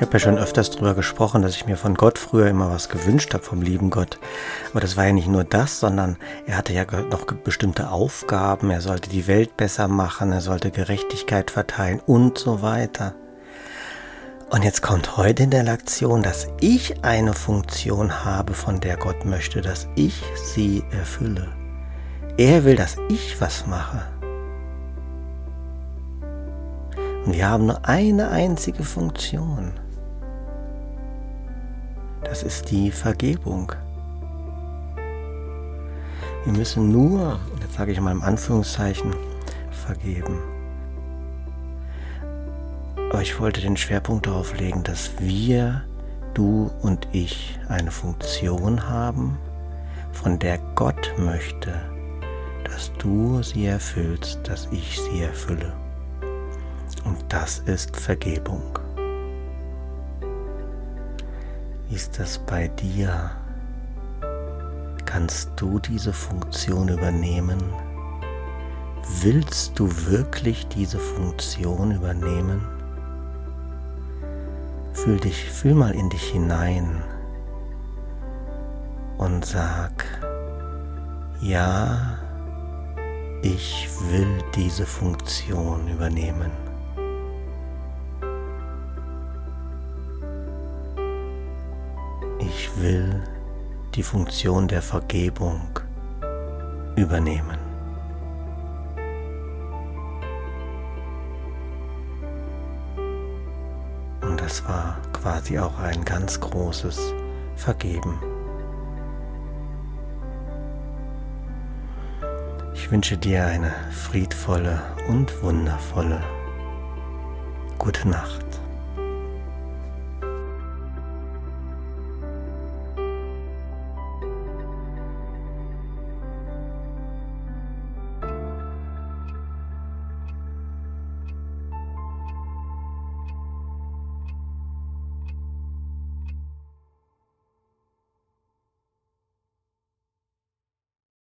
Ich habe ja schon öfters darüber gesprochen, dass ich mir von Gott früher immer was gewünscht habe, vom lieben Gott. Aber das war ja nicht nur das, sondern er hatte ja noch bestimmte Aufgaben. Er sollte die Welt besser machen, er sollte Gerechtigkeit verteilen und so weiter. Und jetzt kommt heute in der Lektion, dass ich eine Funktion habe, von der Gott möchte, dass ich sie erfülle. Er will, dass ich was mache. Und wir haben nur eine einzige Funktion. Das ist die Vergebung. Wir müssen nur, jetzt sage ich mal im Anführungszeichen, vergeben. Aber ich wollte den Schwerpunkt darauf legen, dass wir, du und ich, eine Funktion haben, von der Gott möchte, dass du sie erfüllst, dass ich sie erfülle. Und das ist Vergebung. Ist das bei dir? Kannst du diese Funktion übernehmen? Willst du wirklich diese Funktion übernehmen? Fühl dich, fühl mal in dich hinein und sag, ja, ich will diese Funktion übernehmen. Ich will die Funktion der Vergebung übernehmen. Und das war quasi auch ein ganz großes Vergeben. Ich wünsche dir eine friedvolle und wundervolle gute Nacht.